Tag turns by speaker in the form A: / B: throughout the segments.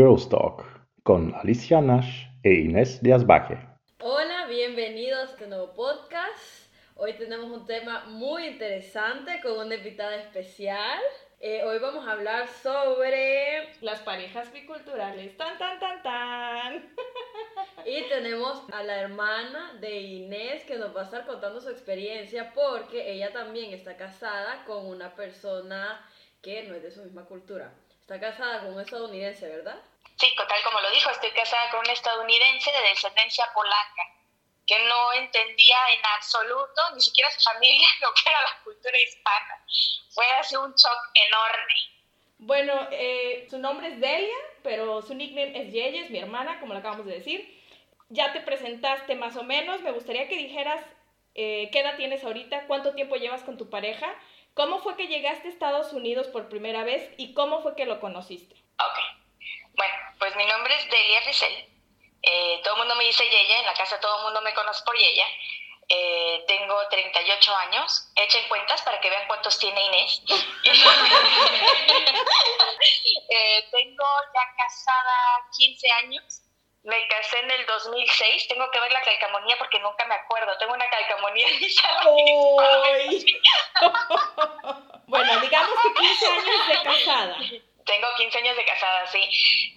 A: Girls Talk con Alicia Nash e Inés Díaz Baje.
B: Hola, bienvenidos a este nuevo podcast. Hoy tenemos un tema muy interesante con una invitada especial. Eh, hoy vamos a hablar sobre las parejas biculturales. Tan, tan, tan, tan. y tenemos a la hermana de Inés que nos va a estar contando su experiencia porque ella también está casada con una persona que no es de su misma cultura. Está casada con un estadounidense, ¿verdad?
C: Sí, tal como lo dijo, estoy casada con un estadounidense de descendencia polaca que no entendía en absoluto, ni siquiera su familia, lo que era la cultura hispana. Fue así un shock enorme.
D: Bueno, eh, su nombre es Delia, pero su nickname es Yeye, es mi hermana, como lo acabamos de decir. Ya te presentaste más o menos, me gustaría que dijeras eh, qué edad tienes ahorita, cuánto tiempo llevas con tu pareja, cómo fue que llegaste a Estados Unidos por primera vez y cómo fue que lo conociste.
C: Ok, bueno, pues mi nombre es Delia Rizel. Eh, todo el mundo me dice Yeye, en la casa todo el mundo me conoce por Yeya. Eh, tengo 38 años. Echen cuentas para que vean cuántos tiene Inés. Eh, tengo ya casada 15 años. Me casé en el 2006. Tengo que ver la calcamonía porque nunca me acuerdo. Tengo una calcamonía
D: bueno, digamos que 15 años de casada.
C: Tengo 15 años de casada, sí.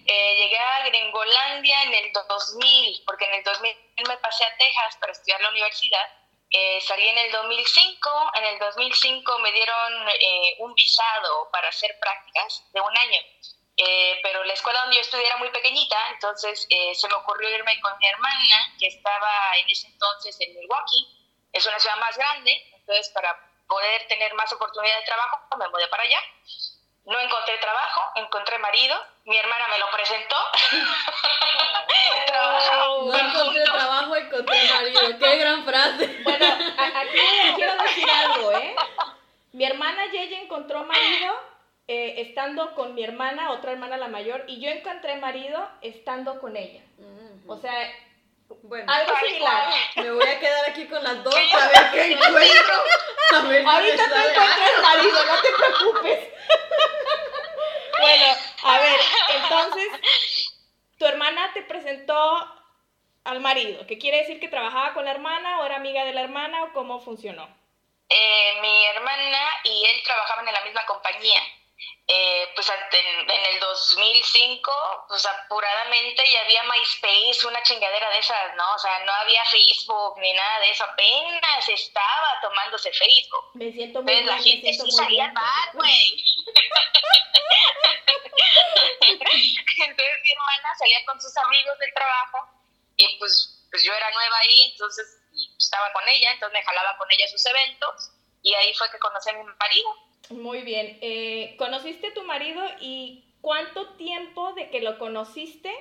C: Eh, llegué a Gringolandia en el 2000, porque en el 2000 me pasé a Texas para estudiar la universidad. Eh, salí en el 2005. En el 2005 me dieron eh, un visado para hacer prácticas de un año. pero la escuela donde yo estudié era muy pequeñita, entonces se me ocurrió irme con mi hermana, que estaba en ese entonces en Milwaukee. Es una ciudad más grande, entonces para poder tener más oportunidad de trabajo me mudé para allá. No encontré trabajo, encontré marido, mi hermana me lo presentó.
B: no encontré trabajo, encontré marido. Qué gran frase.
D: Bueno, aquí quiero decir algo, ¿eh? Mi hermana Yeye encontró marido eh, estando con mi hermana, otra hermana la mayor, y yo encontré marido estando con ella. O sea, bueno, algo similar.
B: Me voy a quedar aquí con las dos a ver qué encuentro.
D: Ahorita te encuentras marido, no te preocupes. Bueno, a ver, entonces, tu hermana te presentó al marido, ¿qué quiere decir que trabajaba con la hermana o era amiga de la hermana o cómo funcionó?
C: Eh, mi hermana y él trabajaban en la misma compañía. Eh, pues en, el 2005, pues apuradamente ya había MySpace, una chingadera de esas, ¿no? O sea, no había Facebook ni nada de eso, apenas estaba tomándose Facebook.
D: Me siento muy
C: Entonces la gente sí salía al bar, güey. entonces mi hermana salía con sus amigos del trabajo y pues, pues yo era nueva ahí, entonces estaba con ella, entonces me jalaba con ella a sus eventos y ahí fue que conocí a mi marido.
D: Muy bien. Eh, ¿Conociste a tu marido y cuánto tiempo de que lo conociste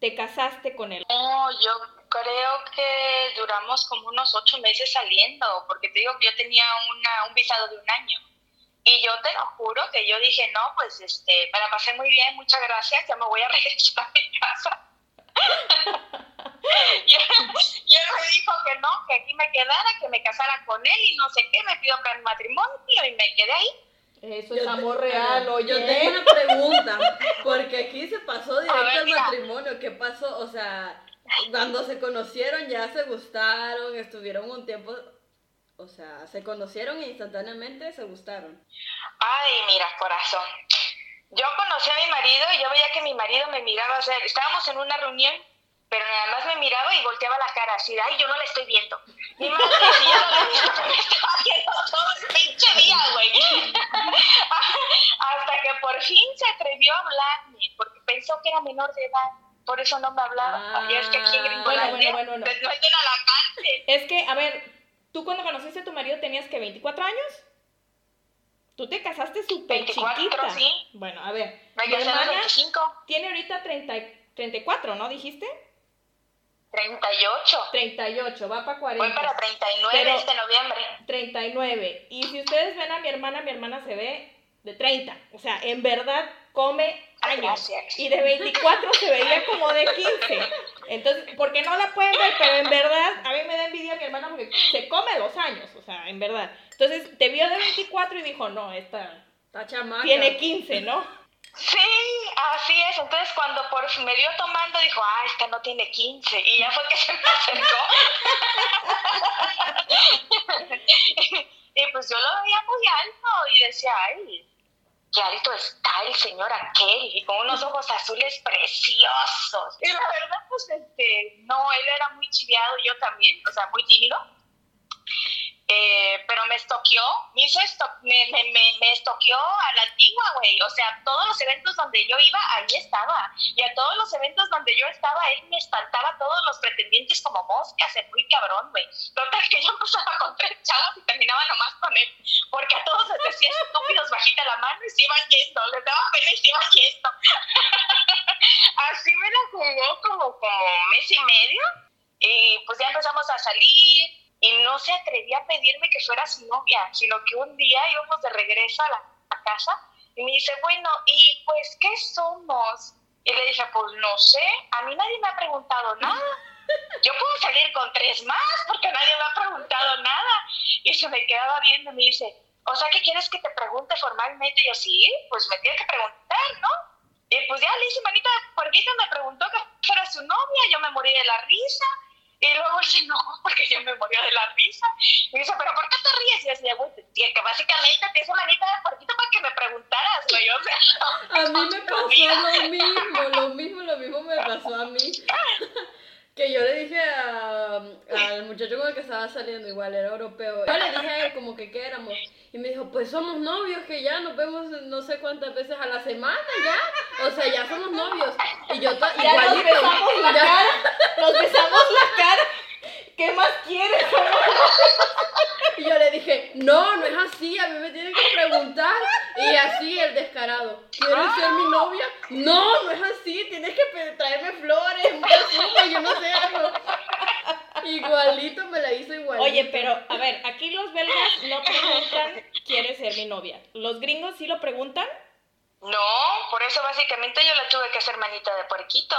D: te casaste con él?
C: No, yo creo que duramos como unos ocho meses saliendo, porque te digo que yo tenía una, un visado de un año. Y yo te lo juro que yo dije, no, pues este, me la pasé muy bien, muchas gracias, ya me voy a regresar a mi casa. y, él me dijo que no, que aquí me quedara, que me casara con él y no sé qué, me pidió para el matrimonio y me quedé ahí.
D: Eso es amor real, oye.
B: Yo tengo una pregunta, porque aquí se pasó directo al matrimonio. ¿Qué pasó? O sea, cuando se conocieron ya se gustaron, estuvieron un tiempo, o sea, se conocieron e instantáneamente se gustaron.
C: Ay, mira, corazón. Yo conocí a mi marido y yo veía que mi marido me miraba, o sea, estábamos en una reunión pero nada más me miraba y volteaba la cara así, ay, yo no la estoy viendo. Mi madre, si yo no la visto, me estaba viendo todo el pinche día, güey. Hasta que por fin se atrevió a hablarme, porque pensó que era menor de edad. Por eso no me hablaba. y es que aquí en Gringolandia bueno, bueno, bueno, meten a la cárcel.
D: Es que, a ver, tú cuando conociste a tu marido tenías que 24 años. Tú te casaste súper chiquita.
C: sí.
D: Bueno, a ver.
C: Me mi hermana 25.
D: tiene ahorita 30, 34, ¿no? ¿Dijiste?
C: 38.
D: 38, va para 40.
C: Voy para 39 este noviembre.
D: 39. Y si ustedes ven a mi hermana, mi hermana se ve de 30. O sea, en verdad come años. Y de 24 se veía como de 15. Entonces, porque no la pueden ver, pero en verdad, a mí me da envidia mi hermana porque se come los años. O sea, en verdad. Entonces, te vio de 24 y dijo, no, esta,
B: esta chamaca.
D: tiene 15, ¿no?
C: Sí, así es. Entonces, cuando por me vio tomando, dijo, ah, esta no tiene 15. Y ya fue que se me acercó. y pues yo lo veía muy alto y decía, ay, qué alto está el señor aquel, y con unos ojos azules preciosos. Y la verdad, pues, este, no, él era muy chiviado, yo también, o sea, muy tímido. Eh, pero me estoqueó, me hizo esto, me, me, me, estoqueó a la antigua, güey. O sea, todos los eventos donde yo iba, ahí estaba. Y a todos los eventos donde yo estaba, él me espantaba a todos los pretendientes como moscas, es muy cabrón, güey. Total que yo empezaba con tres chavos y terminaba nomás con él. Porque a todos les decía estúpidos bajita la mano y se iban yendo, les daba pena y se iban yendo. Así me la jugó como, como mes y medio. Y pues ya empezamos a salir y no se atrevía a pedirme que fuera su novia, sino que un día íbamos de regreso a la casa y me dice, bueno, ¿y pues qué somos? Y le dije, pues no sé, a mí nadie me ha preguntado nada. Yo puedo salir con tres más porque nadie me ha preguntado nada. Y se me quedaba viendo y me dice, o sea, ¿qué quieres que te pregunte formalmente? Y yo, sí, pues me tiene que preguntar, ¿no? Y pues ya le hice manita, ¿por qué me preguntó que fuera su novia? Yo me morí de la risa. Y luego dice, no, porque yo me moría de la risa. Y dice, ¿pero por qué te ríes? Y yo decía, güey, que básicamente te hizo manita de porquito para que me preguntaras, güey. O sea,
B: a mí me pasó lo mismo, lo mismo, lo mismo me pasó a mí. que yo le dije al muchacho con el que estaba saliendo, igual era europeo, yo le dije a él como que qué éramos. Y me dijo, pues somos novios, que ya nos vemos no sé cuántas veces a la semana, ya. O sea, ya somos novios. Y yo
D: ya nos besamos la cara, nos besamos la cara. ¿Qué más quieres?
B: Y yo le dije, no, no es así, a mí me tienen que preguntar. Y así el descarado, ¿quieres ser mi novia? No, no es así, tienes que traerme flores, un perfume, yo no sé algo. Igualito me la hizo igualito.
D: Oye, pero a ver, aquí los belgas no preguntan, ¿quieres ser mi novia? ¿Los gringos sí lo preguntan?
C: No, por eso básicamente yo le tuve que hacer manita de puerquito.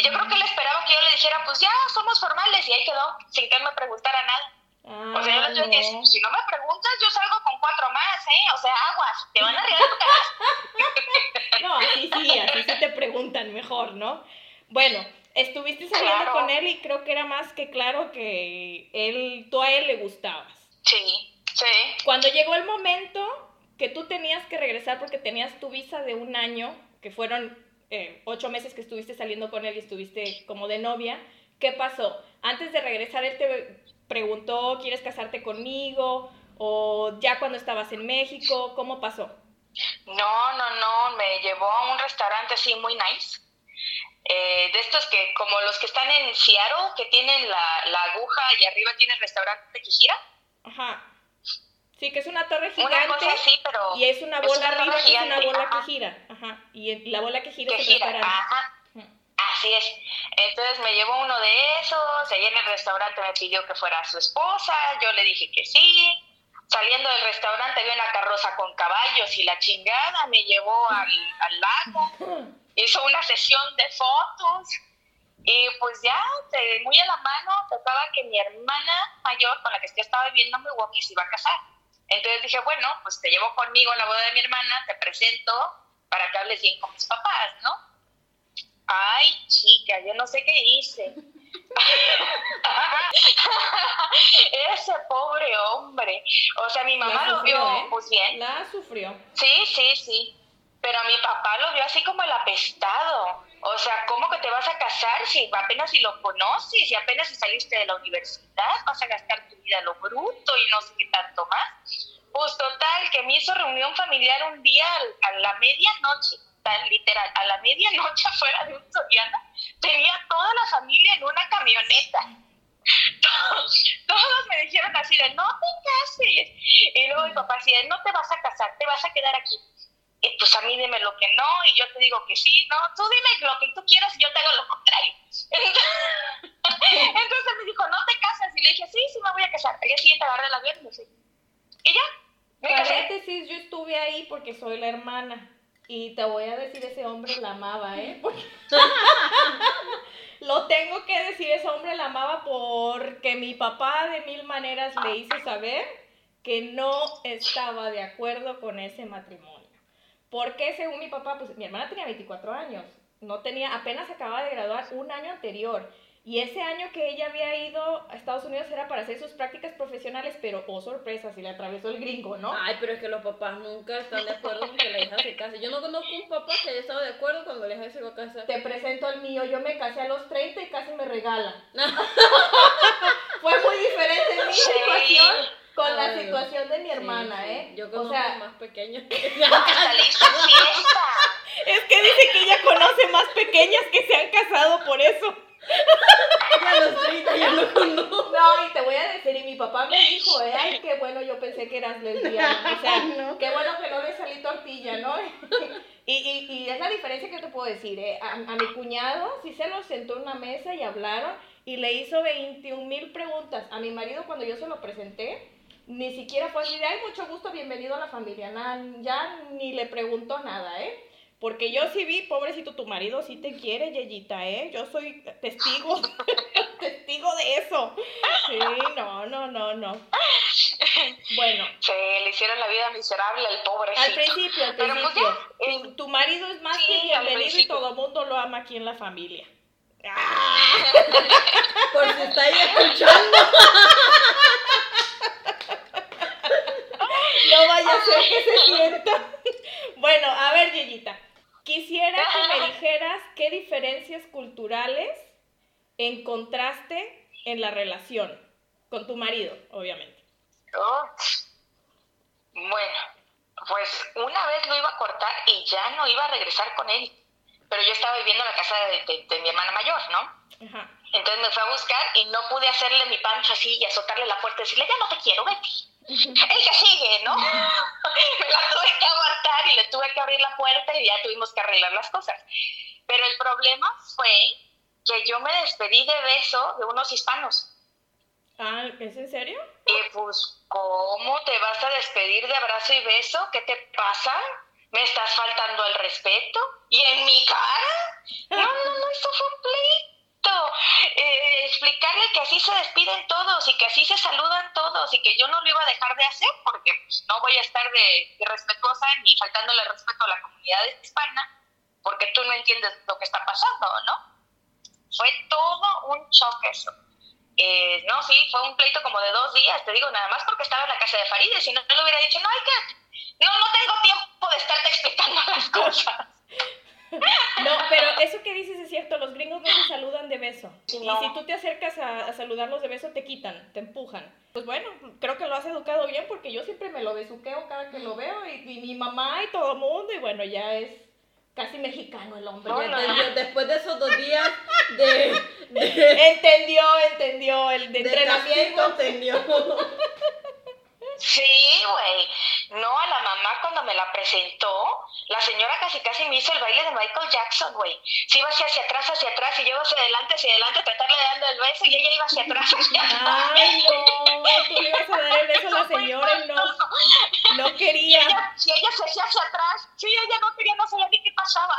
C: Yo creo que le esperaba que yo le dijera, pues ya, somos formales, y ahí quedó, sin que él me preguntara nada. O sea, yo que decir, si no me preguntas, yo salgo con cuatro más, ¿eh? O sea, aguas, te van a regalar
D: No, así sí, así sí te preguntan mejor, ¿no? Bueno, estuviste saliendo con él y creo que era más que claro que él, tú a él le gustabas.
C: Sí, sí.
D: Cuando llegó el momento que tú tenías que regresar porque tenías tu visa de un año, que fueron eh, ocho meses que estuviste saliendo con él y estuviste como de novia, ¿qué pasó? Antes de regresar, él te preguntó, ¿quieres casarte conmigo? ¿O ya cuando estabas en México? ¿Cómo pasó?
C: No, no, no, me llevó a un restaurante así muy nice. Eh, de estos que, como los que están en Seattle, que tienen la, la aguja y arriba tiene el restaurante que gira.
D: Ajá. Sí, que es una torre gigante. y es una bola arriba que es una bola que gira. Ajá. Y la bola que gira
C: que gira. Ajá. Así es. Entonces me llevó uno de esos, allí en el restaurante me pidió que fuera su esposa, yo le dije que sí. Saliendo del restaurante había una carroza con caballos y la chingada me llevó al, al lago. Hizo una sesión de fotos. Y pues ya, muy a la mano, tocaba que mi hermana mayor, con la que yo estaba viviendo en Milwaukee, se iba a casar. Entonces dije, bueno, pues te llevo conmigo a la boda de mi hermana, te presento para que hables bien con mis papás, ¿no? Ay, chica, yo no sé qué hice. Ese pobre hombre. O sea, mi mamá lo vio ¿eh? pues bien.
D: La sufrió.
C: Sí, sí, sí. Pero mi papá lo vio así como el apestado. O sea, ¿cómo que te vas a casar si apenas si lo conoces, si apenas si saliste de la universidad, vas a gastar tu vida a lo bruto y no sé qué tanto más? Pues total, que me hizo reunión familiar un día a la medianoche, literal, a la medianoche afuera de un Soriana, tenía toda la familia en una camioneta. Todos, todos me dijeron así de, no te cases. Y luego mi papá así de, no te vas a casar, te vas a quedar aquí y pues a mí dime lo que no y yo te digo que sí, no, tú dime lo que tú quieras y yo te hago lo contrario. Entonces me dijo, no te casas y le dije, sí, sí me voy a casar. El día siguiente agarré el avión y me fui. Y ya, me
D: Paréntesis, yo estuve ahí porque soy la hermana. Y te voy a decir, ese hombre la amaba, ¿eh? Lo tengo que decir, ese hombre la amaba porque mi papá de mil maneras le hizo saber que no estaba de acuerdo con ese matrimonio Porque según mi papá, pues mi hermana tenía 24 años, no tenía, apenas acababa de graduar un año anterior. Y ese año que ella había ido a Estados Unidos era para hacer sus prácticas profesionales, pero oh sorpresa, si le atravesó el gringo, ¿no?
B: Ay, pero es que los papás nunca están de acuerdo con que la hija se case. Yo no conozco un papá que haya estado de acuerdo cuando la hija se va a casar.
D: Te presento al mío, yo me casé a los 30 y casi me regala. Fue muy diferente mi situación con la situación de mi
B: sí,
D: hermana,
B: sí.
D: ¿eh?
B: Yo
D: o
B: conozco
D: sea,
B: más pequeños.
D: Es que dice que ella conoce más pequeñas que se han casado por eso.
B: A los 30 ya no conozco.
D: No, y te voy a decir, y mi papá me dijo, eh, ay, qué bueno, yo pensé que eras lesbiana. O sea, qué bueno que no le salí tortilla, ¿no? y, y, y es la diferencia que te puedo decir, eh. A, a mi cuñado sí se lo sentó en una mesa y hablaron y le hizo 21 mil preguntas. A mi marido cuando yo se lo presenté, ni siquiera fue así de, ay, mucho gusto, bienvenido a la familia. Nada, ya ni le preguntó nada, ¿eh? Porque yo sí vi, pobrecito, tu marido sí te quiere, Yeyita, ¿eh? Yo soy testigo, testigo de eso. Sí, no, no, no, no. Bueno,
C: Se le hicieron la vida miserable al pobrecito.
D: al principio, al
C: Pero pues
D: principio,
C: ya, eh,
D: tu, tu marido es más
C: sí,
D: que bienvenido y todo el mundo lo ama aquí en la familia.
B: Por si está ahí escuchando.
D: No vaya a ser que se sienta. Bueno, a ver, Yeyita, quisiera que me dijeras qué diferencias culturales encontraste en la relación con tu marido, obviamente.
C: Oh. Bueno, pues una vez lo iba a cortar y ya no iba a regresar con él. Pero yo estaba viviendo en la casa de, de- de mi hermana mayor, ¿no?
D: Ajá.
C: Entonces me fue a buscar y no pude hacerle mi pancho así y azotarle la puerta y decirle, ya no te quiero, vete. Ella sigue, ¿no? me la que y le tuve que abrir la puerta y ya tuvimos que arreglar las cosas. Pero el problema fue que yo me despedí de beso de unos hispanos.
D: Ah, ¿es en serio?
C: Y pues, ¿cómo te vas a despedir de abrazo y beso? ¿Qué te pasa? ¿Me estás faltando el respeto? ¿Y en mi cara? No, no, no, esto fue un pleito. Eh, explicarle que así se despiden todos y que así se saludan todos y que yo no lo iba a dejar de hacer porque pues, no voy a estar de irrespetuosa ni faltándole respeto a la comunidad hispana porque tú no entiendes lo que está pasando, ¿no? Fue todo un choque eso. Eh, no, sí, fue un pleito como de dos días, te digo, nada más porque estaba en la casa de Farideh, si no, no le hubiera dicho, no, hay que, no, no tengo tiempo de estarte explicando las cosas.
D: No, pero eso que dices es cierto, los gringos no se saludan de beso. Y si tú te acercas a, a saludarlos de beso, te quitan, te empujan. Pues bueno, creo que lo has educado bien porque yo siempre me lo besuqueo cada que lo veo y, y mi mamá y todo el mundo y bueno, ya es casi mexicano el hombre.
C: No,
D: entendió.
B: Después de esos dos días de, de,
D: Entendió, entendió el de
B: de
D: entrenamiento.
B: castigo, entendió.
C: Sí, güey. No, a la mamá cuando me la presentó, la señora casi casi me hizo el baile de Michael Jackson, güey. Se iba hacia, hacia atrás, hacia atrás, y yo hacia adelante, hacia adelante, tratarle de darle el beso, y ella iba hacia atrás, hacia atrás.
D: Ay, no, tú le ibas a dar el beso a la señora y no, no
C: Y
D: quería.
C: ella, si ella se hacía hacia atrás, sí, ella no quería, no sabía ni qué pasaba.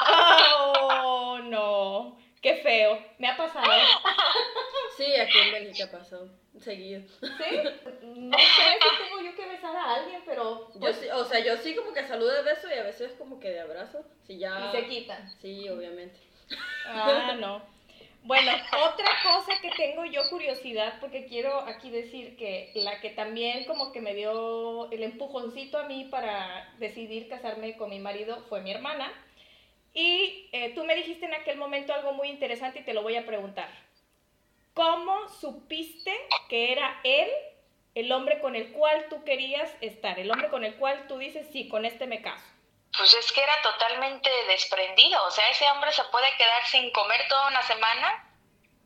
D: Oh, no, qué feo, me ha pasado.
B: Sí, aquí en Bélgica pasó seguido.
D: ¿Sí? No sé si tengo yo que besar a alguien, pero
B: Yo
D: pues,
B: sí, o sea, yo sí como que saludo de beso y a veces como que de abrazo. Sí, ya.
D: y se quitan.
B: Sí, obviamente.
D: Ah, no. Bueno, otra cosa que tengo yo curiosidad, porque quiero aquí decir que la que también como que me dio el empujoncito a mí para decidir casarme con mi marido fue mi hermana. Y eh, tú me dijiste en aquel momento algo muy interesante y te lo voy a preguntar. ¿Cómo supiste que era él el hombre con el cual tú querías estar? El hombre con el cual tú dices, sí, con este me caso.
C: Pues es que era totalmente desprendido. O sea, ese hombre se puede quedar sin comer toda una semana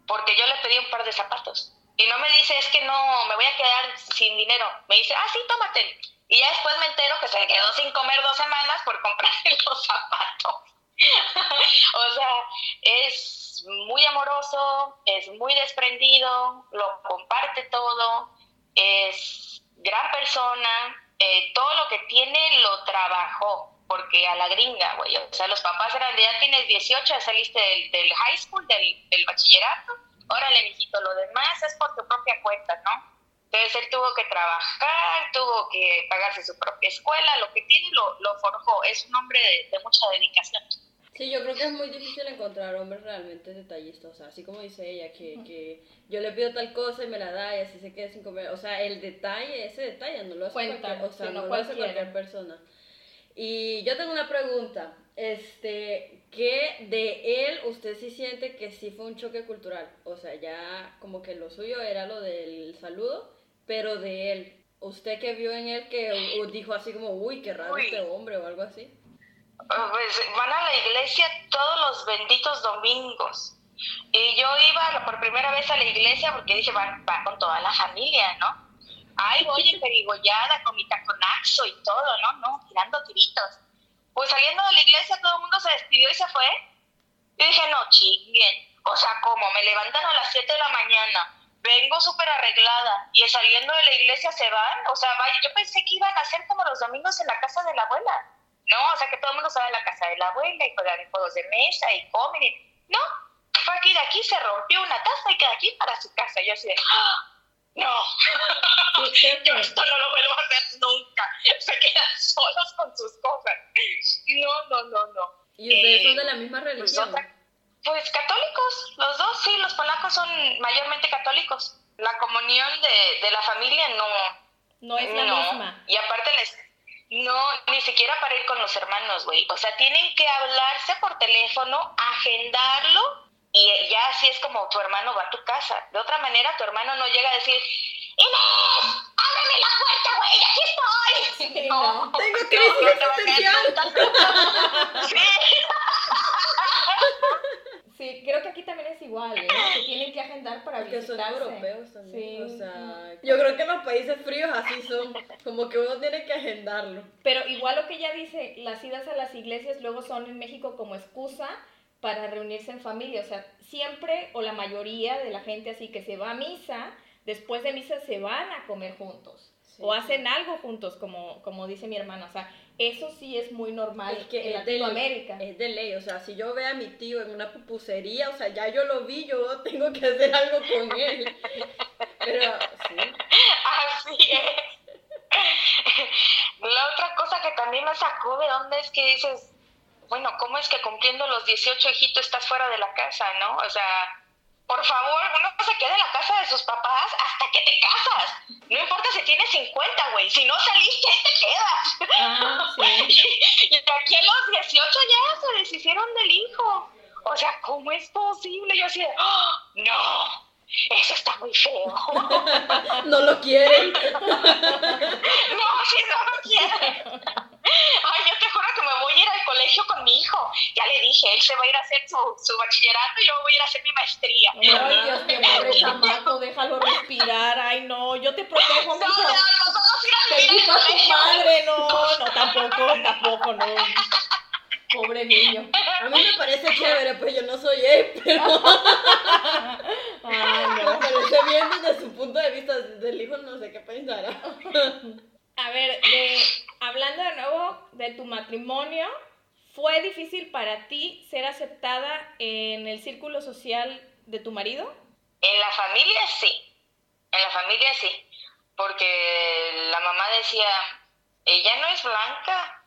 C: porque yo le pedí un par de zapatos. Y no me dice, es que no, me voy a quedar sin dinero. Me dice, ah, sí, tómate. Y ya después me entero que se quedó sin comer dos semanas por comprarle los zapatos. o sea, es muy amoroso, es muy desprendido, lo comparte todo, es gran persona, eh, todo lo que tiene lo trabajó, porque a la gringa, güey, o sea, los papás eran de ya tienes 18, ya saliste del, high school, del, del bachillerato, órale, mijito, lo demás es por tu propia cuenta, ¿no? Entonces él tuvo que trabajar, tuvo que pagarse su propia escuela, lo que tiene lo forjó. Es un hombre de, mucha dedicación.
B: Sí, yo creo que es muy difícil encontrar hombres realmente detallistas, o sea, así como dice ella, que, que yo le pido tal cosa y me la da y así se queda sin comer, o sea, el detalle, ese detalle no lo hace, cualquier, o sea, no, lo hace cualquier persona. Y yo tengo una pregunta, este, ¿qué de él usted sí siente que sí fue un choque cultural? O sea, ya como que lo suyo era lo del saludo, pero de él, ¿usted que vio en él que dijo así como, uy, qué raro este hombre o algo así?
C: Pues van a la iglesia todos los benditos domingos. Y yo iba por primera vez a la iglesia porque dije, va, con toda la familia, ¿no? Ay, voy emperigollada con mi taconazo y todo, ¿no? No, tirando tiritos. Pues saliendo de la iglesia todo el mundo se despidió y se fue. Y dije, no, chinguen. O sea, como me levantan a las 7 de la mañana, vengo súper arreglada y saliendo de la iglesia se van. O sea, vaya, yo pensé que iban a ser como los domingos en la casa de la abuela. No, o sea, que todo el mundo se va a la casa de la abuela y juegan juegos de mesa y comen. Y... No, fue aquí de aquí, se rompió una taza y queda aquí para su casa. Yo así de, ¡Ah! no, yo esto no lo vuelvo a hacer nunca. Se quedan solos con sus cosas. No, no, no, no.
B: ¿Y ustedes son de la misma pues, religión?
C: Pues, católicos, los dos, sí, los polacos son mayormente católicos. La comunión de, de la familia no.
D: No es la misma.
C: Y aparte les no, ni siquiera para ir con los hermanos, güey. O sea, tienen que hablarse por teléfono, agendarlo y ya así es como tu hermano va a tu casa. De otra manera, tu hermano no llega a decir, Inés, ábreme la puerta, güey, aquí estoy.
B: no, tengo crisis
D: no sí. Sí, creo que aquí también es igual, ¿eh? Se tienen que agendar para
B: que son europeos también. O sea, yo creo que en los países fríos así son, como que uno tiene que agendarlo.
D: Pero igual lo que ella dice, las idas a las iglesias luego son en México como excusa para reunirse en familia. O sea, siempre o la mayoría de la gente así que se va a misa, después de misa se van a comer juntos. O hacen algo juntos, como, como dice mi hermana. O sea, eso sí es muy normal
B: es que en Latinoamérica. es de ley, o sea, si yo veo a mi tío en una pupusería, o sea, ya yo lo vi, yo tengo que hacer algo con él. Pero, sí.
C: Así es. La otra cosa que también me sacó de onda es que dices, bueno, ¿cómo es que cumpliendo los 18 hijitos estás fuera de la casa, no? O sea, por favor, uno se queda en la casa de sus papás hasta que te casas. No importa si tienes 50, güey. Si no saliste, te quedas. Ah, sí. y aquí a los 18 ya se deshicieron del hijo. O sea, ¿cómo es posible? Yo así de, ¡Oh, no, eso está muy feo.
B: no lo quieren.
C: no, si no lo quieren. Ay, yo te juro que me voy a ir al colegio con mi hijo. Ya le dije, él se va a ir a hacer su, su bachillerato y yo voy a ir a hacer mi maestría.
D: Ay, Dios mío, pobre chamaco, déjalo respirar. Ay, no, yo te protejo,
C: no, No, no, vamos a ir a
D: vivir a tu madre, no, no, tampoco, tampoco, no. Pobre niño.
B: A mí me parece chévere, pues yo no soy él, pero. Ay, no. Me parece bien desde su punto de vista del hijo, no sé qué pensará.
D: A ver, hablando de nuevo de tu matrimonio, ¿fue difícil para ti ser aceptada en el círculo social de tu marido?
C: En la familia sí, en la familia sí, porque la mamá decía, ella no es blanca,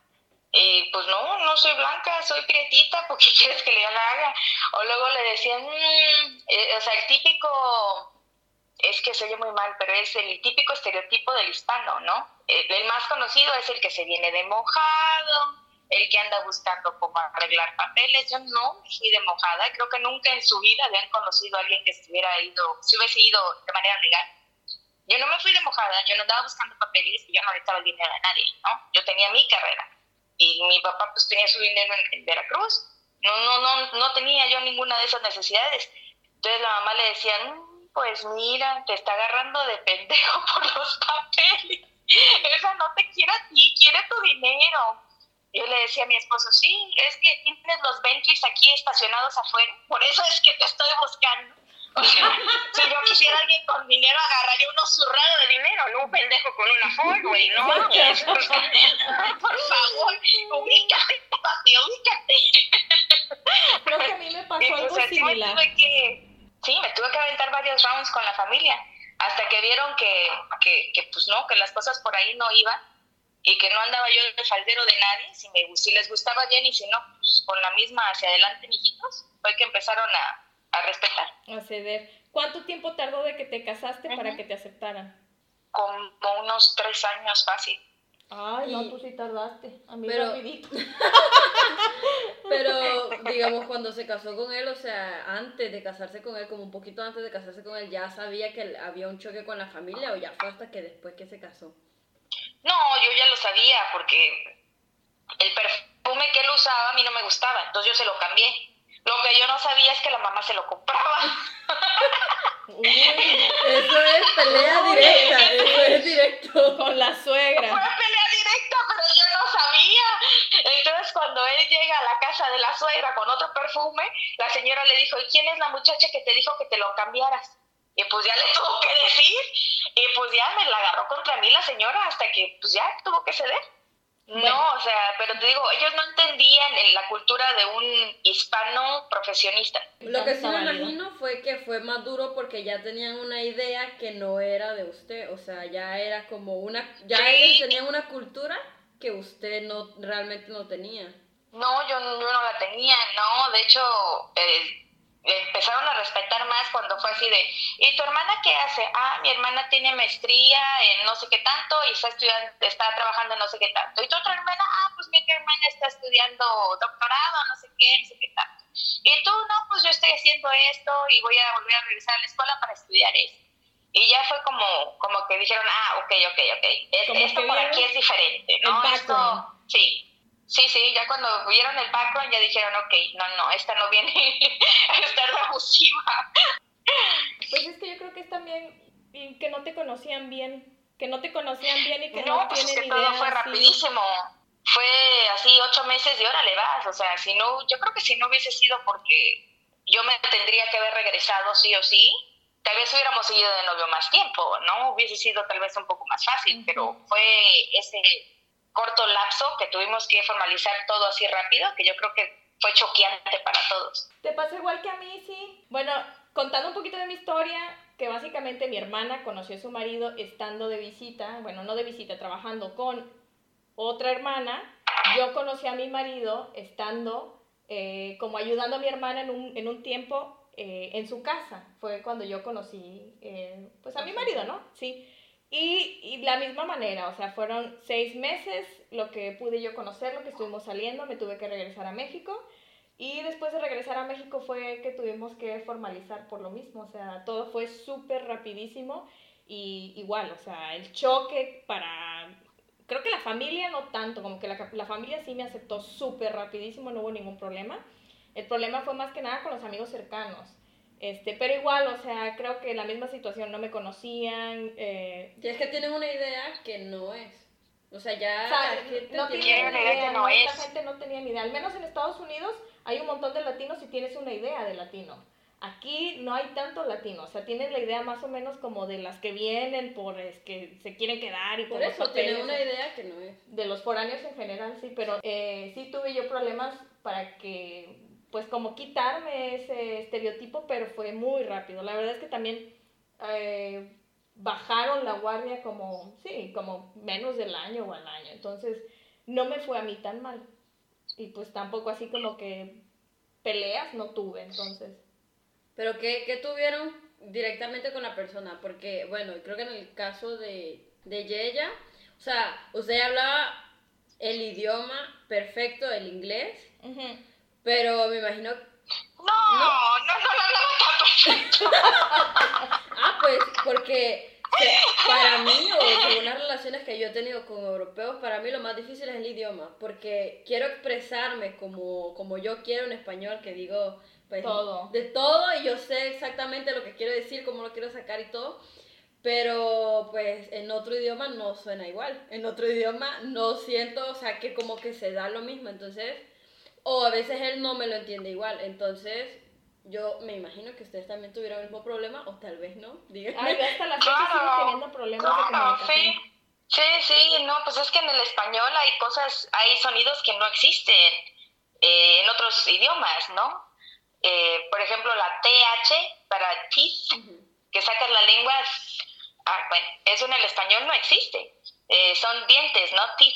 C: y pues no, no soy blanca, soy prietita, ¿por qué quieres que le haga? O luego le decían, mm", eh, o sea, el típico es que se oye muy mal, pero es el típico estereotipo del hispano, ¿no? El, más conocido es el que se viene de mojado, el que anda buscando cómo arreglar papeles. Yo no fui de mojada, creo que nunca en su vida habían conocido a alguien que estuviera ido, si hubiese ido de manera legal. Yo no me fui de mojada, yo no andaba buscando papeles y yo no necesitaba el dinero de nadie, ¿no? Yo tenía mi carrera y mi papá pues tenía su dinero en, Veracruz. No, no, no, no tenía yo ninguna de esas necesidades. Entonces la mamá le decía, mm, pues mira, te está agarrando de pendejo por los papeles. Esa no te quiere a ti, quiere tu dinero. Yo le decía a mi esposo, sí, es que tienes los Bentleys aquí estacionados afuera, por eso es que te estoy buscando. O sea, si yo quisiera alguien con dinero, agarraría uno zurrado de dinero, no un pendejo con una Ford, güey, no por favor, ubícate, papi, ubícate.
D: Creo que a mí me pasó algo similar.
C: que, Sí, me tuve que aventar varios rounds con la familia hasta que vieron que, que, que, pues no, que las cosas por ahí no iban y que no andaba yo de faldero de nadie, si, me, si les gustaba bien y si no, pues con la misma hacia adelante, mijitos, fue que empezaron a, a respetar.
D: A ceder. ¿Cuánto tiempo tardó de que te casaste para que te aceptaran?
C: Como unos tres años fácil.
D: Ay, no, tú sí tardaste. A mí
B: Pero-
D: rapidito.
B: Pero, digamos, cuando se casó con él, o sea, antes de casarse con él, como un poquito antes de casarse con él, ¿ya sabía que había un choque con la familia o ya fue hasta que después que se casó?
C: No, yo ya lo sabía porque el perfume que él usaba a mí no me gustaba, entonces yo se lo cambié. Lo que yo no sabía es que la mamá se lo compraba.
D: Uy,
B: Eso es pelea directa, eso es directo.
D: con la
C: Fue
D: suegra.
C: pelea cuando él llega a la casa de la suegra con otro perfume, la señora le dijo, ¿y quién es la muchacha que te dijo que te lo cambiaras? Y pues ya le tuvo que decir, y pues ya me la agarró contra mí la señora hasta que pues ya tuvo que ceder.
D: Bueno.
C: No, o sea, pero te digo, ellos no entendían en la cultura de un hispano profesionista.
B: Lo que sí me imagino fue que fue más duro porque ya tenían una idea que no era de usted, o sea, ya era como una, ya
C: Sí.
B: ellos tenían una cultura que usted no realmente no tenía.
C: No, yo, yo no la tenía, no, de hecho, eh, empezaron a respetar más cuando fue así de, ¿y tu hermana qué hace? Ah, mi hermana tiene maestría en no sé qué tanto y está estudiando, está trabajando en no sé qué tanto. ¿Y tu otra hermana? Ah, pues mi hermana está estudiando doctorado, no sé qué, no sé qué tanto. Y tú, no, pues yo estoy haciendo esto y voy a volver a regresar a la escuela para estudiar esto. Y ya fue como, como que dijeron, ah, ok, ok, ok, es-
D: Como
C: esto por aquí es diferente, ¿no? Esto, sí. Sí, sí, ya cuando vieron el background ya dijeron, ok, no, no, esta no viene a estar abusiva.
D: Pues es que yo creo que es también que no te conocían bien. Que no te conocían bien y que no,
C: No, pues es
D: tienen
C: que todo fue
D: sí.
C: rapidísimo. Fue así ocho meses y órale vas. O sea, si no, yo creo que si no hubiese sido porque yo me tendría que haber regresado sí o sí, tal vez hubiéramos seguido de novio más tiempo, ¿no? Hubiese sido tal vez un poco más fácil, pero fue ese corto lapso que tuvimos que formalizar todo así rápido, que yo creo que fue choqueante para todos.
D: ¿Te pasa igual que a mí, sí? Bueno, contando un poquito de mi historia, que básicamente mi hermana conoció a su marido estando de visita, bueno, no de visita, trabajando con otra hermana. Yo conocí a mi marido estando eh, como ayudando a mi hermana en un, en un tiempo eh, en su casa. Fue cuando yo conocí eh, pues a mi marido, ¿no? Sí. Y, y la misma manera, o sea, fueron seis meses lo que pude yo conocer, lo que estuvimos saliendo, me tuve que regresar a México. Y después de regresar a México fue que tuvimos que formalizar por lo mismo, o sea, todo fue súper rapidísimo y igual, o sea, el choque para... Creo que la familia no tanto, como que la, la familia sí me aceptó súper rapidísimo, no hubo ningún problema. El problema fue más que nada con los amigos cercanos. Este, pero igual, o sea, creo que la misma situación, no me conocían, eh,
B: Y es que tienen una idea que no es. O sea, ya
D: o sea,
B: la gente
D: no
B: tiene
C: una
D: idea,
C: idea que
D: no,
C: es.
D: gente no tenía ni idea. Al menos en Estados Unidos hay un montón de latinos y tienes una idea de latino. Aquí no hay tanto latino, o sea, tienen la idea más o menos como de las que vienen por es que se quieren quedar y por,
B: Por eso tienen una idea que no es.
D: de los foráneos en general, sí, pero eh, sí tuve yo problemas para que, pues como quitarme ese estereotipo, pero fue muy rápido. La verdad es que también eh, bajaron la guardia como, sí, como menos del año o al año, entonces no me fue a mí tan mal. Y pues tampoco así como que peleas no tuve, entonces.
B: Pero ¿qué, qué tuvieron directamente con la persona? Porque, bueno, creo que en el caso de, de Yeya, o sea, usted hablaba el idioma perfecto, el inglés, pero me imagino...
C: No, no, no, no, no, no.
B: Ah, pues, porque para mí, o según las relaciones que yo he tenido con europeos, para mí lo más difícil es el idioma, porque quiero expresarme como, como yo quiero en español, que digo... Pues,
D: Todo.
B: De todo, y yo sé exactamente lo que quiero decir, cómo lo quiero sacar y todo. Pero pues en otro idioma no suena igual. En otro idioma no siento, o sea, que como que se da lo mismo. Entonces, o a veces él no me lo entiende igual. Entonces, yo me imagino que ustedes también tuvieron el mismo problema, o tal vez no. Díganme.
D: Ay, hasta la fecha sigo
C: Claro,
D: teniendo problemas de
C: Claro, sí. Sí, sí, no, pues es que en el español hay cosas, hay sonidos que no existen eh, en otros idiomas, ¿no? Eh, por ejemplo, la TH para teeth,
B: Ujú.
C: que sacas la lengua, Ah, bueno, eso en el español no existe. Eh, son dientes, ¿no? Teeth.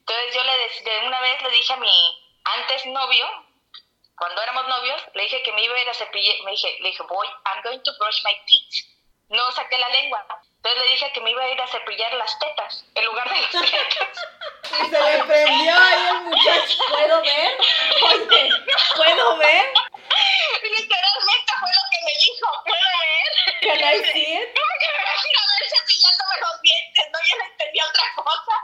C: Entonces yo le de una vez le dije a mi antes novio, cuando éramos novios, le dije que me iba a ir a cepillar, me dije, le dije, voy, I'm going to brush my teeth. No saqué la lengua. Entonces le dije que me iba a ir a cepillar las tetas en lugar de las tetas.
B: Y se le prendió ahí el muchacho.
D: ¿Puedo ver? Oye, ¿puedo ver?
C: Literalmente fue lo que me dijo, ¿puedo ver?
D: Can I see it?
C: ¿Cómo que me a ir a ver cepillándome los dientes? No, yo no entendí otra cosa.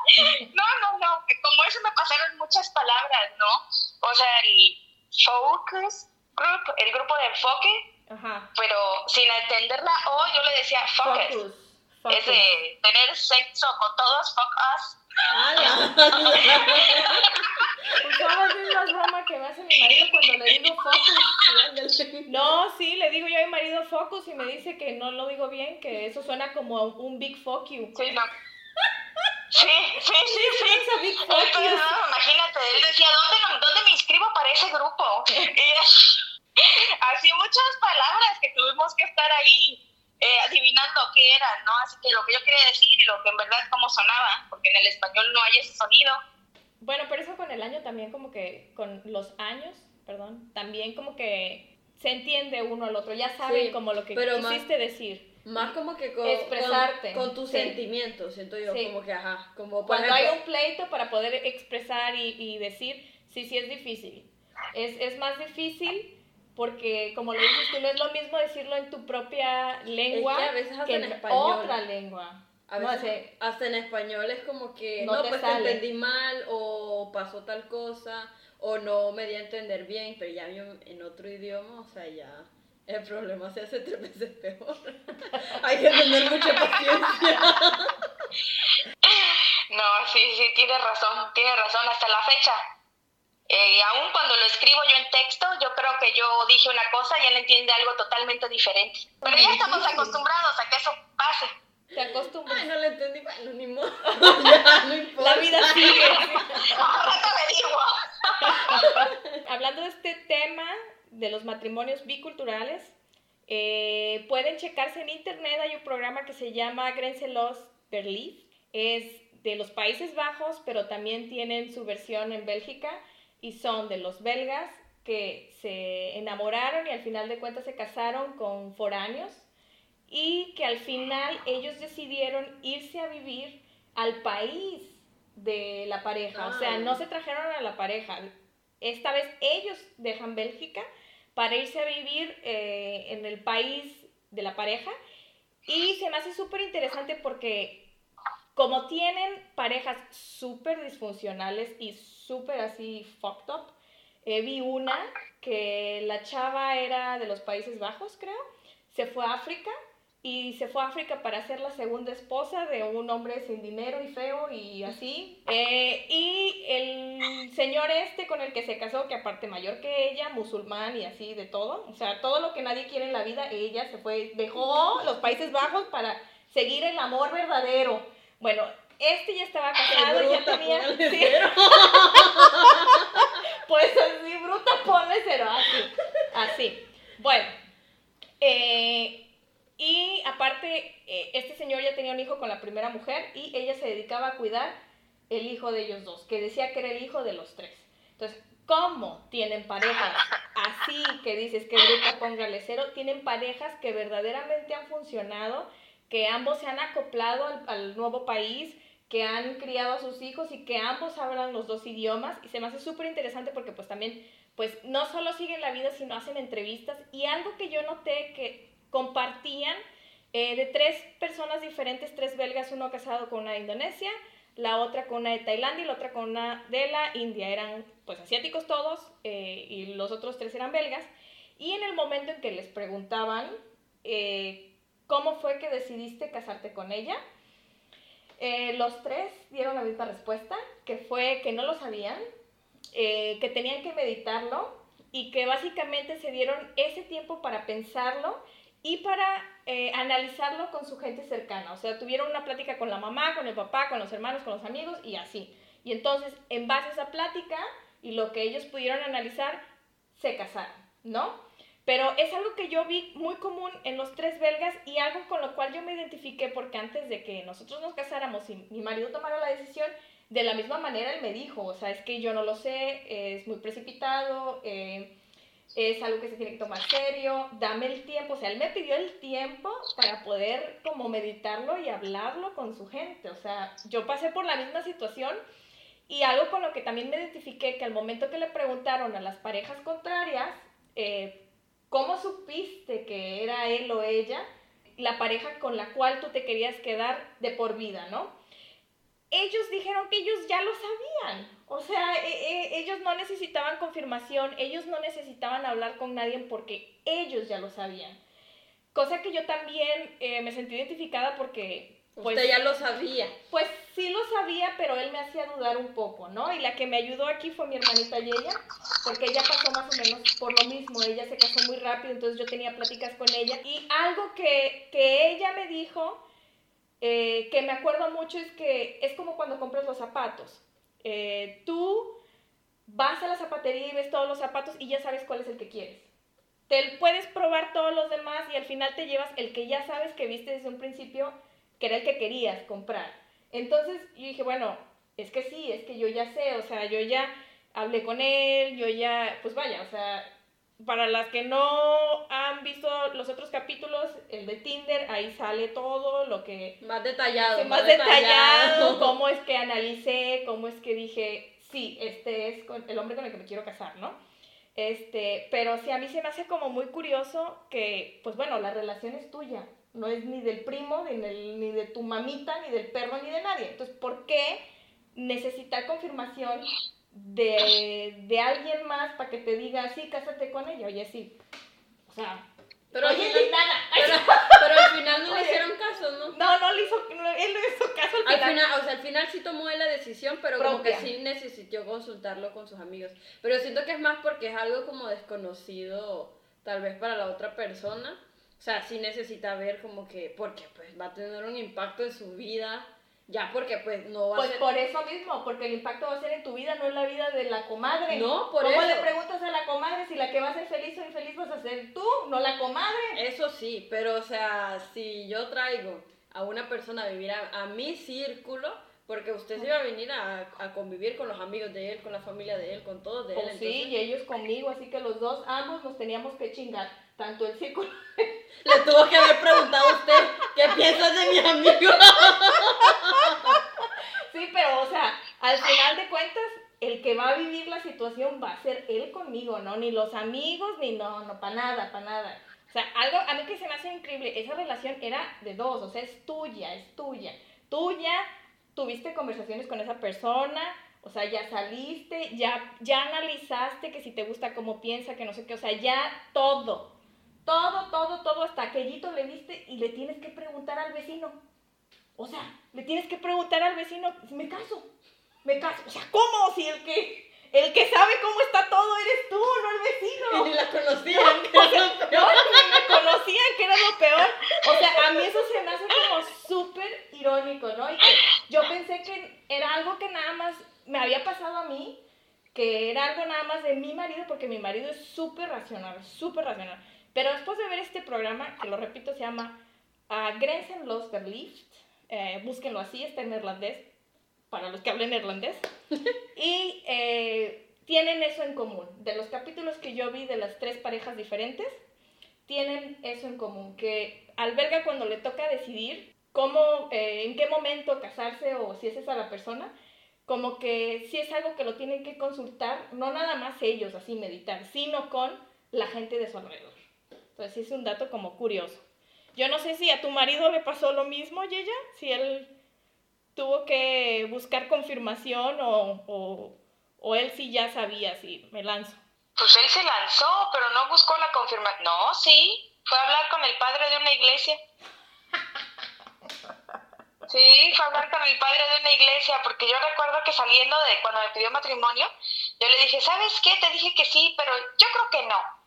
C: No, no, no, como eso me pasaron muchas palabras, ¿no? O sea, el focus group, el grupo de enfoque,
D: Ajá.
C: pero sin entender la O, yo le decía focus.
D: Focus.
C: Es de tener sexo con todos, fuck us.
B: ¡Hala!
D: Usaba la misma broma que me hace mi marido cuando le digo focus. No, sí, le digo yo a mi marido focus y me dice que no lo digo bien, que eso suena como un big fuck you.
C: Sí, no. Sí, sí, sí, sí. Imagínate, él decía, ¿dónde, no- ¿dónde me inscribo para ese grupo? Y así muchas palabras que tuvimos que estar ahí eh, adivinando qué eran, ¿no? Así que lo que yo quería decir y lo que en verdad cómo sonaba, porque en el español no hay ese sonido.
D: Bueno, pero eso con el año también como que, con los años, perdón, también como que se entiende uno al otro, ya saben
B: Sí,
D: como lo que
B: pero más-
D: quisiste decir.
B: Más como que con,
D: Expresarte.
B: con, con tus
D: Sí.
B: sentimientos, siento yo,
D: Sí.
B: como que, ajá, como
D: Cuando hay
B: ejemplo,
D: un pleito para poder expresar y, y decir, sí, sí es difícil. Es, es más difícil porque, como lo dices tú, no es lo mismo decirlo en tu propia lengua
B: a veces hasta
D: que
B: en
D: en
B: español.
D: otra lengua.
B: a
D: No
B: veces,
D: sé,
B: hasta en español es como que,
D: No
B: no,
D: te
B: pues
D: sale.
B: te entendí mal, o pasó tal cosa, o no me di a entender bien, pero ya en otro idioma, o sea, ya el problema se hace tres veces peor. Hay que tener mucha paciencia.
C: No, sí, sí, tienes razón, tienes razón, hasta la fecha. Eh, y aún cuando lo escribo yo en texto, yo creo que yo dije una cosa y él entiende algo totalmente diferente. Pero ya estamos acostumbrados a que eso pase.
D: te acostumbras.
B: Ay, no le entendí, bueno, ni modo. ya, no importa.
D: La vida sigue.
C: Ahora te digo.
D: Hablando de este tema de los matrimonios biculturales, eh, pueden checarse en internet, hay un programa que se llama Grenzelos Berlief, es de los Países Bajos, pero también tienen su versión en Bélgica y son de los belgas que se enamoraron y al final de cuentas se casaron con foráneos y que al final ellos decidieron irse a vivir al país de la pareja, o sea, no se trajeron a la pareja, esta vez ellos dejan Bélgica para irse a vivir eh, en el país de la pareja. Y se me hace súper interesante porque como tienen parejas súper disfuncionales y súper así fucked up, eh, vi una que la chava era de los Países Bajos, creo, se fue a África y se fue a África para ser la segunda esposa de un hombre sin dinero y feo y así. Eh, y el señor este con el que se casó, que aparte mayor que ella, musulmán y así de todo, o sea, todo lo que nadie quiere en la vida, ella se fue, dejó los Países Bajos para seguir el amor verdadero. Bueno, este ya estaba casado, ya tenía... sí. Pues así, bruta, ponle cero, así. Así. Bueno. eh, y aparte, eh, este señor ya tenía un hijo con la primera mujer y ella se dedicaba a cuidar el hijo de ellos dos, que decía que era el hijo de los tres. Entonces, ¿cómo tienen parejas así que dices que bruta, póngale cero? Tienen parejas que verdaderamente han funcionado, que ambos se han acoplado al, al nuevo país, que han criado a sus hijos y que ambos hablan los dos idiomas y se me hace súper interesante porque pues también pues no solo siguen la vida sino hacen entrevistas y algo que yo noté que compartían eh, de tres personas diferentes, tres belgas, uno casado con una de Indonesia, la otra con una de Tailandia y la otra con una de la India, eran pues asiáticos todos eh, y los otros tres eran belgas. Y en el momento en que les preguntaban eh, cómo fue que decidiste casarte con ella, eh, los tres dieron la misma respuesta, que fue que no lo sabían, eh, que tenían que meditarlo y que básicamente se dieron ese tiempo para pensarlo y para eh, analizarlo con su gente cercana. O sea, tuvieron una plática con la mamá, con el papá, con los hermanos, con los amigos y así. Y entonces, en base a esa plática y lo que ellos pudieron analizar, se casaron, ¿no? Pero es algo que yo vi muy común en los tres belgas y algo con lo cual yo me identifiqué porque antes de que nosotros nos casáramos y mi marido tomara la decisión, de la misma manera él me dijo, o sea, es que yo no lo sé, es muy precipitado, eh, es algo que se tiene que tomar serio, dame el tiempo, o sea, él me pidió el tiempo para poder como meditarlo y hablarlo con su gente, o sea, yo pasé por la misma situación y algo con lo que también me identifiqué, que al momento que le preguntaron a las parejas contrarias, eh, ¿cómo supiste que era él o ella la pareja con la cual tú te querías quedar de por vida, ¿no? Ellos dijeron que ellos ya lo sabían, o sea, e, e, ellos no necesitaban confirmación, ellos no necesitaban hablar con nadie porque ellos ya lo sabían. Cosa que yo también eh, me sentí identificada porque
B: pues, Usted ya lo sabía.
D: Pues sí lo sabía, pero él me hacía dudar un poco, ¿no? Y la que me ayudó aquí fue mi hermanita Yeya, porque ella pasó más o menos por lo mismo. Ella se casó muy rápido, entonces yo tenía pláticas con ella. Y algo que, que ella me dijo, eh, que me acuerdo mucho, es que es como cuando compras los zapatos. Eh, tú vas a la zapatería y ves todos los zapatos y ya sabes cuál es el que quieres. Te puedes probar todos los demás y al final te llevas el que ya sabes que viste desde un principio que era el que querías comprar. Entonces yo dije, bueno, es que sí, es que yo ya sé, o sea, yo ya hablé con él, yo ya, pues vaya, o sea, para las que no han visto los otros capítulos, el de Tinder, ahí sale todo lo que...
B: Más detallado.
D: Más, detallado, cómo es que analicé, cómo es que dije, sí, este es el hombre con el que me quiero casar, ¿no? Este, pero sí, a mí se me hace como muy curioso que, pues bueno, la relación es tuya, no es ni del primo, ni, ni de tu mamita, ni del perro, ni de nadie. Entonces, ¿por qué necesitar confirmación de, alguien más para que te diga, sí, cásate con ella? Oye, sí. O sea,
B: pero al, final, nada. Pero, al final no le hicieron caso, ¿no?
D: No, no le hizo, él no hizo caso
B: al final. O sea, al final sí tomó la decisión, pero como que sí necesitó consultarlo con sus amigos. Pero siento que es más porque es algo como desconocido, tal vez para la otra persona. O sea, sí necesita ver como que, porque pues va a tener un impacto en su vida, ya porque pues no va
D: pues
B: a ser...
D: por eso mismo, porque el impacto va a ser en tu vida, no en la vida de la comadre.
B: No, por
D: eso.
B: ¿Cómo
D: le preguntas a la comadre si la que va a ser feliz o infeliz vas a ser tú, no la comadre?
B: Eso sí, pero o sea, si yo traigo a una persona a vivir a, mi círculo, porque usted se iba a venir a, a, convivir con los amigos de él, con la familia de él, con todos de él.
D: Pues sí, y ellos conmigo, así que los dos, ambos nos teníamos que chingar tanto el círculo.
B: Le tuvo que haber preguntado a usted qué piensas de mi amigo.
D: Sí, pero o sea, al final de cuentas, el que va a vivir la situación va a ser él conmigo, ¿no? Ni los amigos, ni no, no, para nada, para nada. O sea, algo a mí que se me hace increíble, esa relación era de dos, o sea, es tuya, es tuya. Tuya, tuviste conversaciones con esa persona, o sea, ya saliste, ya, ya analizaste que si te gusta cómo piensa, que no sé qué, o sea, ya todo. Todo, todo, todo, hasta aquellito le viste y le tienes que preguntar al vecino. O sea, le tienes que preguntar al vecino, me caso, me caso. O sea, ¿cómo? Si el que, el que sabe cómo está todo eres tú, no el vecino.
B: Y ni la conocían,
D: que era lo peor. No, ni me conocían, que era lo peor. O sea, a mí eso se me hace como súper irónico, ¿no? Y que yo pensé que era algo que nada más me había pasado a mí, que era algo nada más de mi marido, porque mi marido es súper racional, súper racional. Pero después de ver este programa, que lo repito, se llama uh, Grenzen los Verliefd, eh, búsquenlo así, está en neerlandés, para los que hablen neerlandés, y eh, tienen eso en común. De los capítulos que yo vi de las tres parejas diferentes, tienen eso en común, que alberga cuando le toca decidir cómo, eh, en qué momento casarse o si es esa la persona, como que si es algo que lo tienen que consultar, no nada más ellos así meditar, sino con la gente de su alrededor. Entonces sí es un dato como curioso. Yo no sé si a tu marido le pasó lo mismo, Yeya, si él tuvo que buscar confirmación o, o, o él sí ya sabía, si me lanzo.
C: Pues él se lanzó, pero no buscó la confirmación. No, sí, fue a hablar con el padre de una iglesia. Sí, fue a hablar con el padre de una iglesia, porque yo recuerdo que saliendo de cuando me pidió matrimonio, yo le dije, ¿sabes qué? Te dije que sí, pero yo creo que no.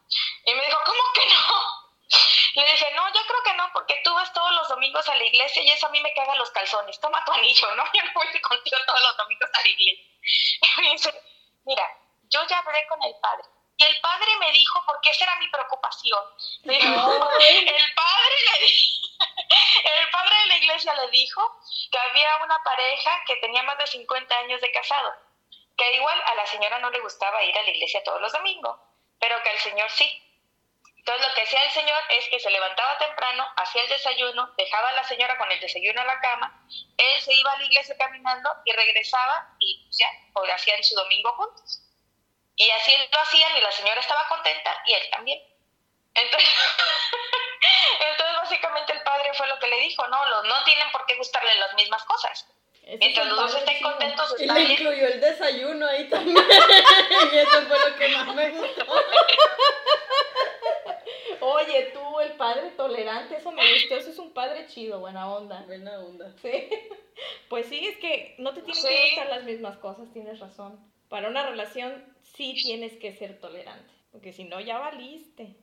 C: Y me dijo, ¿cómo que no? Le dije, no, yo creo que no, porque tú vas todos los domingos a la iglesia y eso a mí me caga los calzones. Toma tu anillo, ¿no? Yo no voy contigo todos los domingos a la iglesia. Y me dice, mira, yo ya hablé con el padre y el padre me dijo, porque esa era mi preocupación, el, padre el padre de la iglesia le dijo que había una pareja que tenía más de 50 años de casado, que igual a la señora no le gustaba ir a la iglesia todos los domingos, pero que al señor sí. Entonces lo que hacía el señor es que se levantaba temprano, hacía el desayuno, dejaba a la señora con el desayuno en la cama, él se iba a la iglesia caminando y regresaba y ya, pues, hacían su domingo juntos. Y así lo hacían y la señora estaba contenta y él también. Entonces, entonces básicamente el padre fue lo que le dijo, no, no tienen por qué gustarle las mismas cosas. Mientras los dos estén contentos,
B: está y le incluyó el desayuno ahí también. y eso fue lo que más me gustó.
D: Oye, tú, el padre tolerante, eso me gustó, eso es un padre chido, buena onda.
B: Buena onda.
D: Sí. Pues sí, es que no te tienen que gustar las mismas cosas, tienes razón. Para una relación sí tienes que ser tolerante, porque si no ya valiste.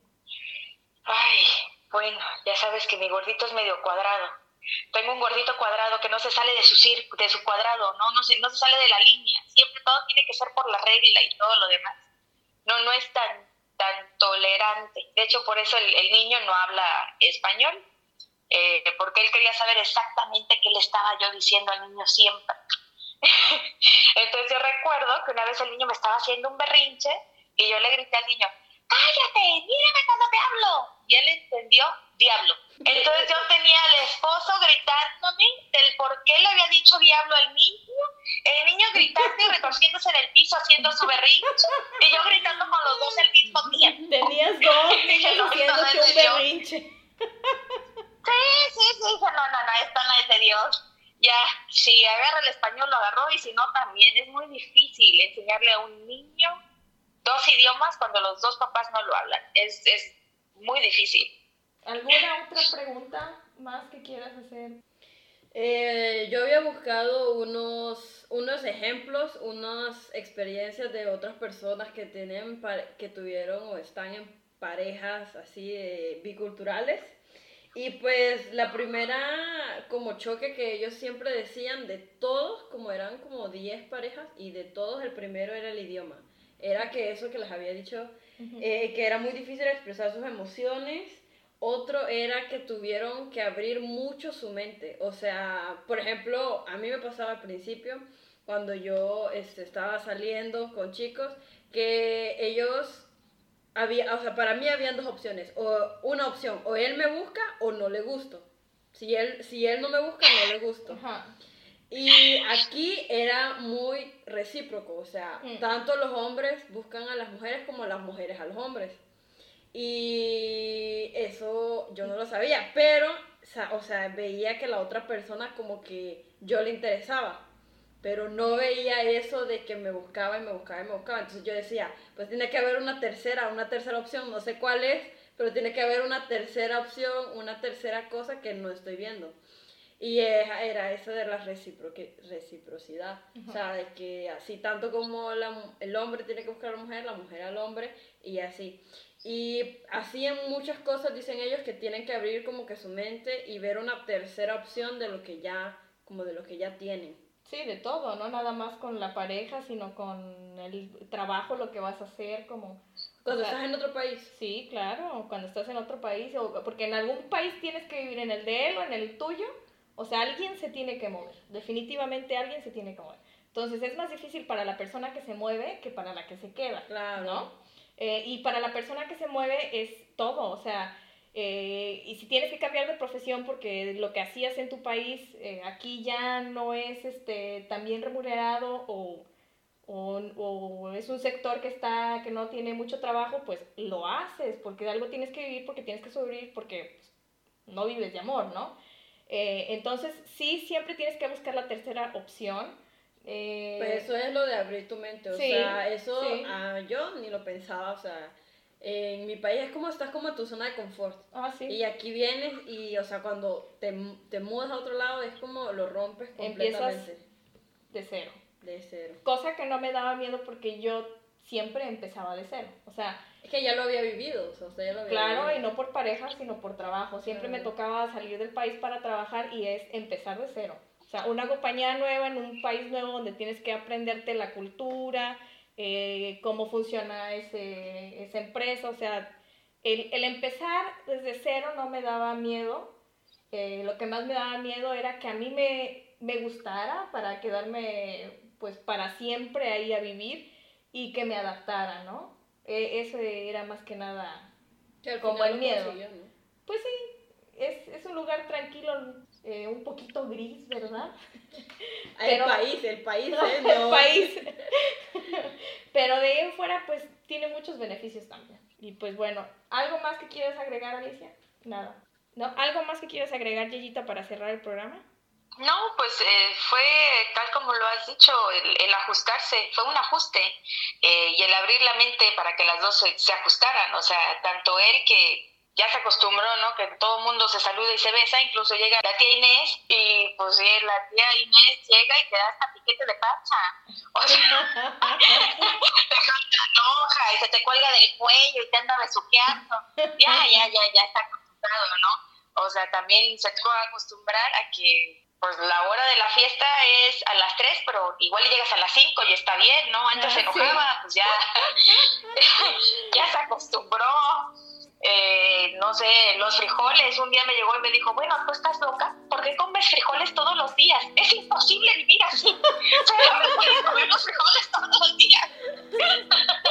C: Ay, bueno, ya sabes que mi gordito es medio cuadrado. Tengo un gordito cuadrado que no se sale de su de su cuadrado, no, no se, no se sale de la línea. Siempre todo tiene que ser por la regla y todo lo demás. No, no es tan tan tolerante. De hecho, por eso el, niño no habla español, eh, porque él quería saber exactamente qué le estaba yo diciendo al niño siempre. Entonces yo recuerdo que una vez el niño me estaba haciendo un berrinche y yo le grité al niño, cállate, mírame cuando te hablo. Y él entendió, diablo. Entonces yo tenía al esposo gritándome del por qué le había dicho diablo al niño, el niño gritando y retorciéndose en el piso haciendo su berrinche, y yo gritando con los dos al mismo tiempo.
D: Tenías dos niños haciéndose un berrinche.
C: Sí, sí, sí, no, no, no, esto no es de Dios. Ya, si agarra el español lo agarró y si no también es muy difícil enseñarle a un niño dos idiomas cuando los dos papás no lo hablan. Es, es muy difícil.
D: ¿Alguna otra pregunta más que quieras hacer?
B: Eh, yo había buscado unos, unos ejemplos, unas experiencias de otras personas que, tienen, que tuvieron o están en parejas así biculturales. Y pues la primera como choque que ellos siempre decían de todos, como eran como 10 parejas y de todos el primero era el idioma. Era que eso que les había dicho, eh, que era muy difícil expresar sus emociones otro era que tuvieron que abrir mucho su mente. O sea, por ejemplo, a mí me pasaba al principio, cuando yo este, estaba saliendo con chicos, que ellos, había, o sea, para mí habían dos opciones. O una opción, o él me busca o no le gusto. Si él, si él no me busca, no le gusto. Y aquí era muy recíproco, o sea, mm. tanto los hombres buscan a las mujeres como las mujeres a los hombres. Y eso yo no lo sabía, pero, o sea, veía que la otra persona como que yo le interesaba, pero no veía eso de que me buscaba y me buscaba y me buscaba. Entonces yo decía, pues tiene que haber una tercera, una tercera opción, no sé cuál es, pero tiene que haber una tercera opción, una tercera cosa que no estoy viendo. Y era eso de la reciprocidad. O sea, de que así tanto como el hombre tiene que buscar a la mujer, la mujer al hombre, y así. Y así en muchas cosas dicen ellos que tienen que abrir como que su mente y ver una tercera opción de lo que ya, como de lo que ya tienen.
D: Sí, de todo, no nada más con la pareja, sino con el trabajo, lo que vas a hacer, como...
B: Cuando estás en otro país.
D: Sí, claro, cuando estás en otro país, o, porque en algún país tienes que vivir en el de él o en el tuyo, o sea, alguien se tiene que mover, definitivamente alguien se tiene que mover. Entonces es más difícil para la persona que se mueve que para la que se queda, claro. ¿no? Eh, y para la persona que se mueve es todo, o sea, eh, y si tienes que cambiar de profesión porque lo que hacías en tu país eh, aquí ya no es este, tan bien remunerado o, o, o, es un sector que, está, que no tiene mucho trabajo, pues lo haces porque de algo tienes que vivir, porque tienes que sobrevivir, porque pues, no vives de amor, ¿no? Entonces sí, siempre tienes que buscar la tercera opción
B: eh, pues eso es lo de abrir tu mente, o sea, eso ah, yo ni lo pensaba, o sea, en mi país es como estás como en tu zona de confort.
D: Ah, sí.
B: Y aquí vienes y, o sea, cuando te, te mudas a otro lado es como lo rompes completamente.
D: Empiezas de cero.
B: De cero.
D: Cosa que no me daba miedo porque yo siempre empezaba de cero. O sea,
B: es que ya lo había vivido. O sea, ya lo había
D: claro, y no por pareja, sino por trabajo. Siempre me tocaba salir del país para trabajar y es empezar de cero. O sea, una compañía nueva en un país nuevo donde tienes que aprenderte la cultura, eh, cómo funciona ese, esa empresa, o sea, el, el, empezar desde cero no me daba miedo, eh, lo que más me daba miedo era que a mí me, me gustara para quedarme pues para siempre ahí a vivir y que me adaptara, ¿no? E, ese era más que nada como el miedo. Pues sí, es, es, un lugar tranquilo, eh, un poquito gris, ¿verdad?
B: el país, el país,
D: ¿eh? El país. Pero de ahí en fuera, pues tiene muchos beneficios también. Y pues bueno, ¿algo más que quieras agregar, Alicia? Nada. ¿No? ¿Algo más que quieras agregar, Yeyita, para cerrar el programa?
C: No, pues eh, fue tal como lo has dicho, el, ajustarse, fue un ajuste eh, y el abrir la mente para que las dos se, ajustaran, o sea, tanto él que ya se acostumbró, ¿no? Que todo el mundo se saluda y se besa, incluso llega la tía Inés y pues la tía Inés llega y te da hasta piquete de pacha, o sea, te enoja y se te cuelga del cuello y te anda besuqueando, ya, ya, ya, ya está acostumbrado, ¿no? O sea, también se tuvo que acostumbrar a que pues la hora de la fiesta es a las 3, pero igual llegas a las 5 y está bien, ¿no? Antes se ah, enojaba, pues ya, ya se acostumbró. Eh, no sé, los frijoles, un día me llegó y me dijo, bueno, tú estás loca, ¿por qué comes frijoles todos los días? Es imposible vivir así. Puedes comer los frijoles todos los días.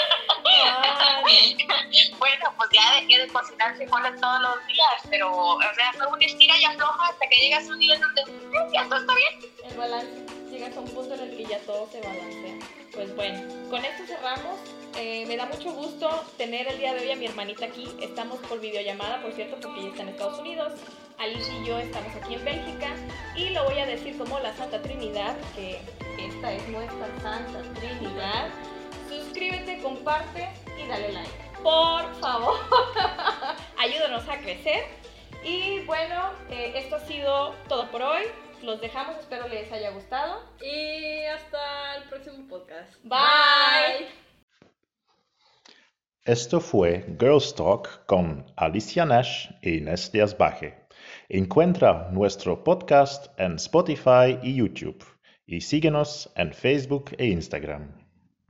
C: bueno, pues ya dejé de cocinar frijoles todos los días, pero, o sea, fue una estira y afloja hasta que llegas a un nivel donde eh, ya todo está bien.
D: El balance, llegas a un punto en el que ya todo se balancea. Pues bueno, con esto cerramos. Eh, me da mucho gusto tener el día de hoy a mi hermanita aquí. Estamos por videollamada, por cierto, porque ella está en Estados Unidos. Alice y yo estamos aquí en Bélgica. Y lo voy a decir como la Santa Trinidad, que esta es nuestra Santa Trinidad. Suscríbete, comparte y dale like. Por favor, ayúdanos a crecer. Y bueno, eh, esto ha sido todo por hoy. Los dejamos, espero les haya gustado.
B: Y hasta el próximo podcast.
D: Bye.
A: Esto fue Girls Talk con Alicia Nash e Inés Díaz Baje. Encuentra nuestro podcast en Spotify y YouTube y síguenos en Facebook e Instagram.